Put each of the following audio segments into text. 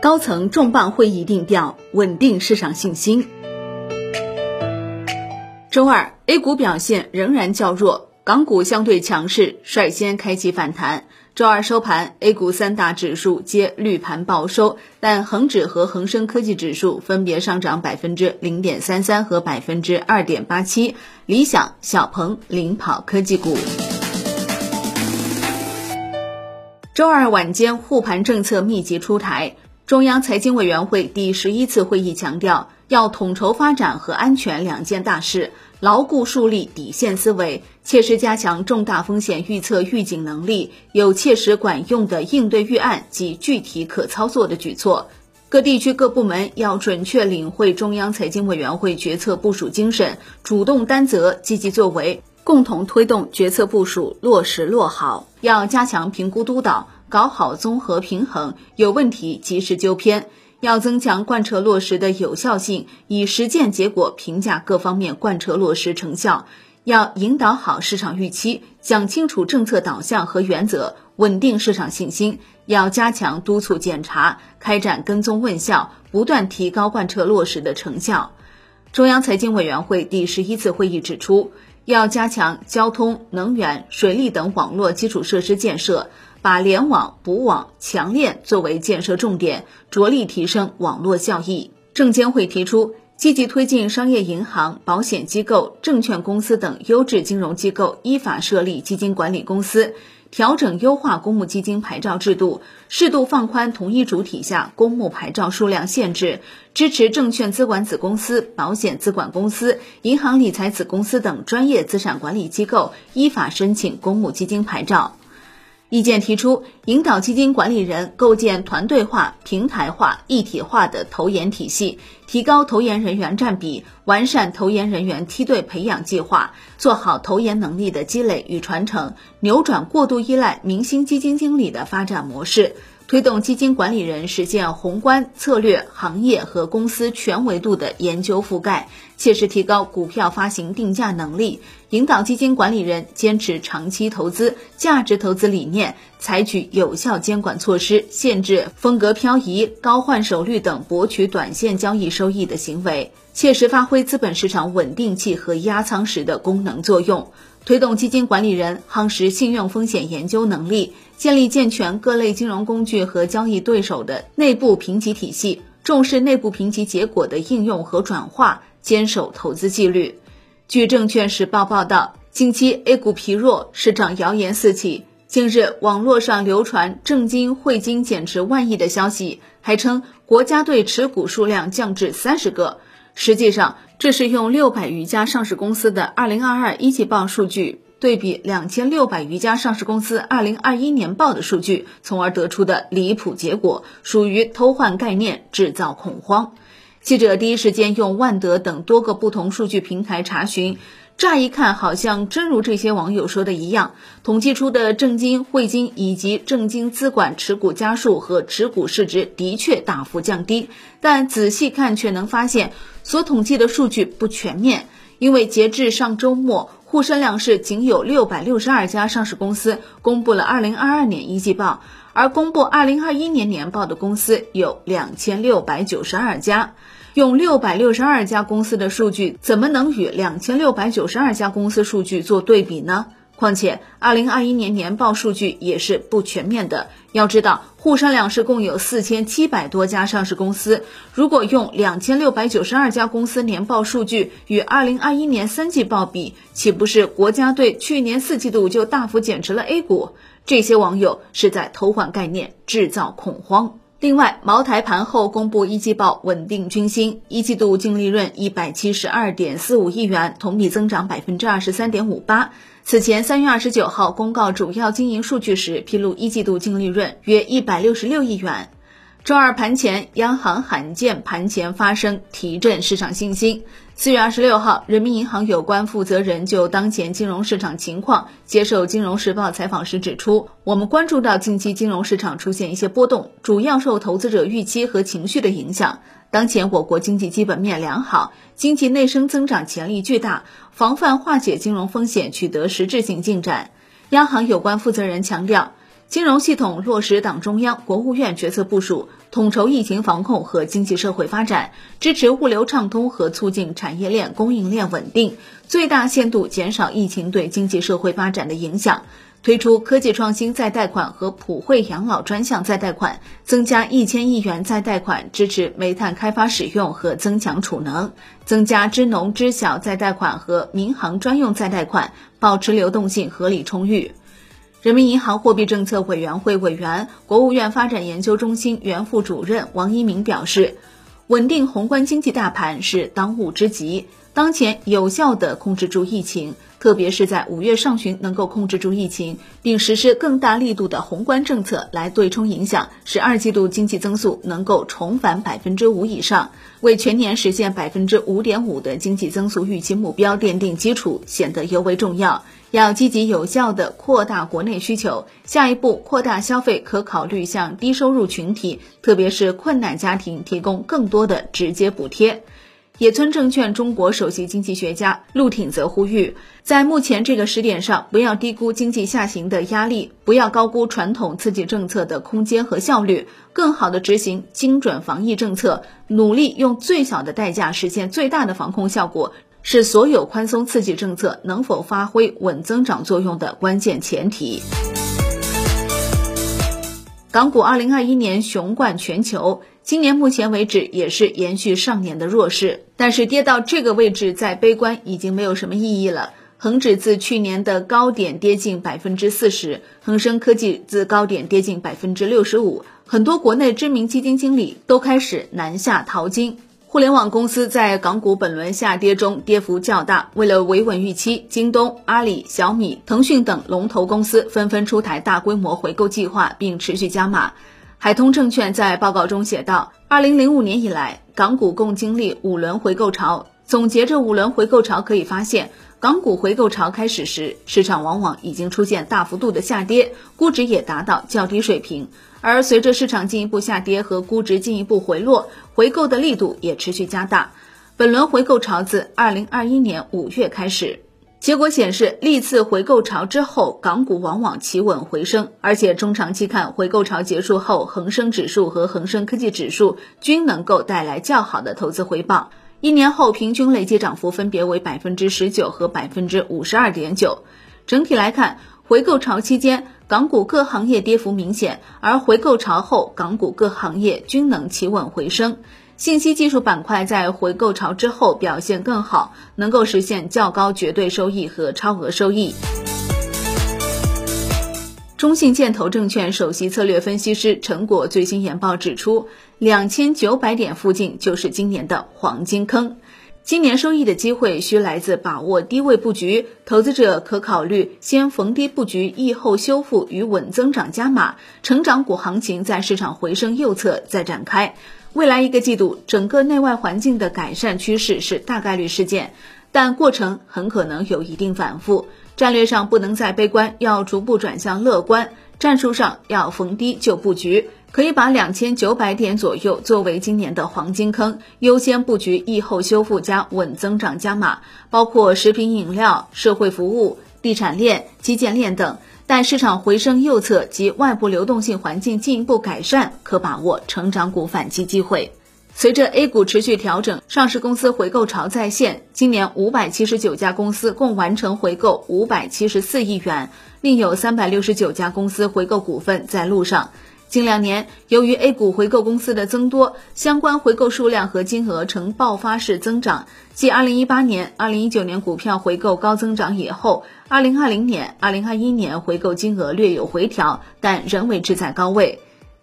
高层重磅会议定调，稳定市场信心。周二，A 股表现仍然较弱，港股相对强势，率先开启反弹。周二收盘，A 股三大指数皆绿盘报收，但恒指和恒生科技指数分别上涨百分之零点三三和百分之二点八七，理想、小鹏领跑科技股。周二晚间护盘政策密集出台。中央财经委员会第十一次会议强调，要统筹发展和安全两件大事，牢固树立底线思维，切实加强重大风险预测预警能力，有切实管用的应对预案及具体可操作的举措。各地区各部门要准确领会中央财经委员会决策部署精神，主动担责，积极作为，共同推动决策部署落实落好。要加强评估督导。搞好综合平衡，有问题及时纠偏，要增强贯彻落实的有效性，以实践结果评价各方面贯彻落实成效。要引导好市场预期，讲清楚政策导向和原则，稳定市场信心。要加强督促检查，开展跟踪问效，不断提高贯彻落实的成效。中央财经委员会第十一次会议指出，要加强交通、能源、水利等网络基础设施建设。把联网、补网、强链作为建设重点，着力提升网络效益。证监会提出，积极推进商业银行、保险机构、证券公司等优质金融机构依法设立基金管理公司，调整优化公募基金牌照制度，适度放宽同一主体下公募牌照数量限制，支持证券资管子公司、保险资管公司、银行理财子公司等专业资产管理机构依法申请公募基金牌照。意见提出，引导基金管理人构建团队化、平台化、一体化的投研体系，提高投研人员占比，完善投研人员梯队培养计划，做好投研能力的积累与传承，扭转过度依赖明星基金经理的发展模式。推动基金管理人实现宏观、策略、行业和公司全维度的研究覆盖，切实提高股票发行定价能力，引导基金管理人坚持长期投资、价值投资理念，采取有效监管措施，限制风格漂移、高换手率等博取短线交易收益的行为，切实发挥资本市场稳定器和压舱石的功能作用。推动基金管理人夯实信用风险研究能力，建立健全各类金融工具和交易对手的内部评级体系，重视内部评级结果的应用和转化，坚守投资纪律。据证券时报报道，近期 A 股疲弱，市场谣言四起。近日，网络上流传证金汇金减持万亿的消息，还称国家队持股数量降至三十个。实际上，这是用六百余家上市公司的二零二二一季报数据对比两千六百余家上市公司二零二一年报的数据，从而得出的离谱结果，属于偷换概念，制造恐慌。记者第一时间用万德等多个不同数据平台查询。乍一看，好像真如这些网友说的一样，统计出的证金、汇金以及证金资管持股家数和持股市值的确大幅降低。但仔细看，却能发现所统计的数据不全面，因为截至上周末，沪深两市仅有六百六十二家上市公司公布了二零二二年一季报，而公布二零二一年年报的公司有两千六百九十二家。用六百六十二家公司的数据，怎么能与两千六百九十二家公司数据做对比呢？况且，二零二一年年报数据也是不全面的。要知道，沪深两市共有四千七百多家上市公司，如果用两千六百九十二家公司年报数据与二零二一年三季报比，岂不是国家队去年四季度就大幅减持了 A 股？这些网友是在偷换概念，制造恐慌。另外，茅台盘后公布一季报稳定军心，一季度净利润一百七十二点四五亿元，同比增长百分之二十三点五八。此前三月二十九号公告主要经营数据时，披露一季度净利润约一百六十六亿元。周二盘前，央行罕见盘前发声，提振市场信心。四月二十六号，人民银行有关负责人就当前金融市场情况接受《金融时报》采访时指出，我们关注到近期金融市场出现一些波动，主要受投资者预期和情绪的影响。当前我国经济基本面良好，经济内生增长潜力巨大，防范化解金融风险取得实质性进展。央行有关负责人强调。金融系统落实党中央、国务院决策部署，统筹疫情防控和经济社会发展，支持物流畅通和促进产业链供应链稳定，最大限度减少疫情对经济社会发展的影响。推出科技创新再贷款和普惠养老专项再贷款，增加一千亿元再贷款，支持煤炭开发使用和增强储能；增加支农支小再贷款和民航专用再贷款，保持流动性合理充裕。人民银行货币政策委员会委员、国务院发展研究中心原副主任王一鸣表示，稳定宏观经济大盘是当务之急。当前有效地控制住疫情，特别是在五月上旬能够控制住疫情，并实施更大力度的宏观政策来对冲影响，使二季度经济增速能够重返百分之五以上，为全年实现百分之五点五的经济增速预期目标奠定基础，显得尤为重要。要积极有效地扩大国内需求，下一步扩大消费，可考虑向低收入群体，特别是困难家庭提供更多的直接补贴。野村证券中国首席经济学家陆挺则呼吁，在目前这个时点上，不要低估经济下行的压力，不要高估传统刺激政策的空间和效率，更好地执行精准防疫政策，努力用最小的代价实现最大的防控效果，是所有宽松刺激政策能否发挥稳增长作用的关键前提。港股二零二一年雄冠全球。今年目前为止也是延续上年的弱势，但是跌到这个位置再悲观已经没有什么意义了。恒指自去年的高点跌近百分之四十，恒生科技自高点跌近百分之六十五，很多国内知名基金经理都开始南下淘金。互联网公司在港股本轮下跌中跌幅较大，为了维稳预期，京东、阿里、小米、腾讯等龙头公司纷纷出台大规模回购计划，并持续加码。海通证券在报告中写道：，二零零五年以来，港股共经历五轮回购潮。总结这五轮回购潮，可以发现，港股回购潮开始时，市场往往已经出现大幅度的下跌，估值也达到较低水平。而随着市场进一步下跌和估值进一步回落，回购的力度也持续加大。本轮回购潮自二零二一年五月开始。结果显示，历次回购潮之后，港股往往企稳回升，而且中长期看，回购潮结束后，恒生指数和恒生科技指数均能够带来较好的投资回报。一年后平均累计涨幅分别为百分之十九和百分之五十二点九。整体来看，回购潮期间，港股各行业跌幅明显，而回购潮后，港股各行业均能企稳回升。信息技术板块在回购潮之后表现更好，能够实现较高绝对收益和超额收益。中信建投证券首席策略分析师陈果最新研报指出，两千九百点附近就是今年的黄金坑。今年收益的机会需来自把握低位布局，投资者可考虑先逢低布局，疫后修复与稳增长加码，成长股行情在市场回升右侧再展开。未来一个季度，整个内外环境的改善趋势是大概率事件，但过程很可能有一定反复。战略上不能再悲观，要逐步转向乐观；战术上要逢低就布局，可以把两千九百点左右作为今年的黄金坑，优先布局疫后修复加稳增长加码，包括食品饮料、社会服务、地产链、基建链等。待市场回升右侧及外部流动性环境进一步改善，可把握成长股反击机会。随着 A 股持续调整，上市公司回购潮再现。今年五百七十九家公司共完成回购五百七十四亿元，另有三百六十九家公司回购股份在路上。近两年，由于 A 股回购公司的增多，相关回购数量和金额呈爆发式增长。继2018年、2019年股票回购高增长以后，2020年、2021年回购金额略有回调，但仍维持在高位。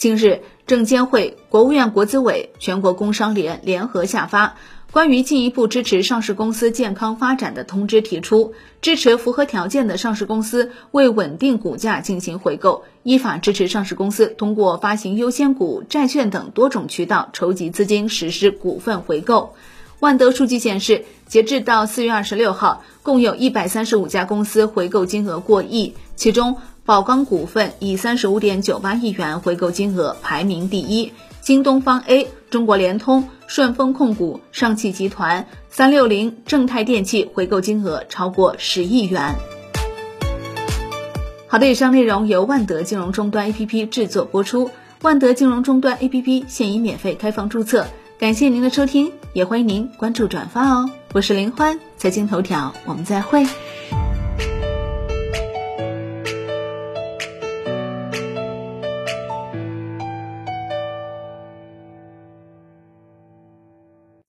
近日，证监会、国务院国资委、全国工商联联合下发。关于进一步支持上市公司健康发展的通知提出，支持符合条件的上市公司为稳定股价进行回购，依法支持上市公司通过发行优先股、债券等多种渠道筹集资金实施股份回购。万德数据显示，截至到四月二十六号，共有一百三十五家公司回购金额过亿，其中宝钢股份以三十五点九八亿元回购金额排名第一。京东方 A、中国联通、顺丰控股、上汽集团、三六零、正泰电器回购金额超过十亿元。好的，以上内容由万德金融终端 APP 制作播出。万德金融终端 APP 现已免费开放注册，感谢您的收听，也欢迎您关注转发哦。我是林欢，财经头条，我们再会。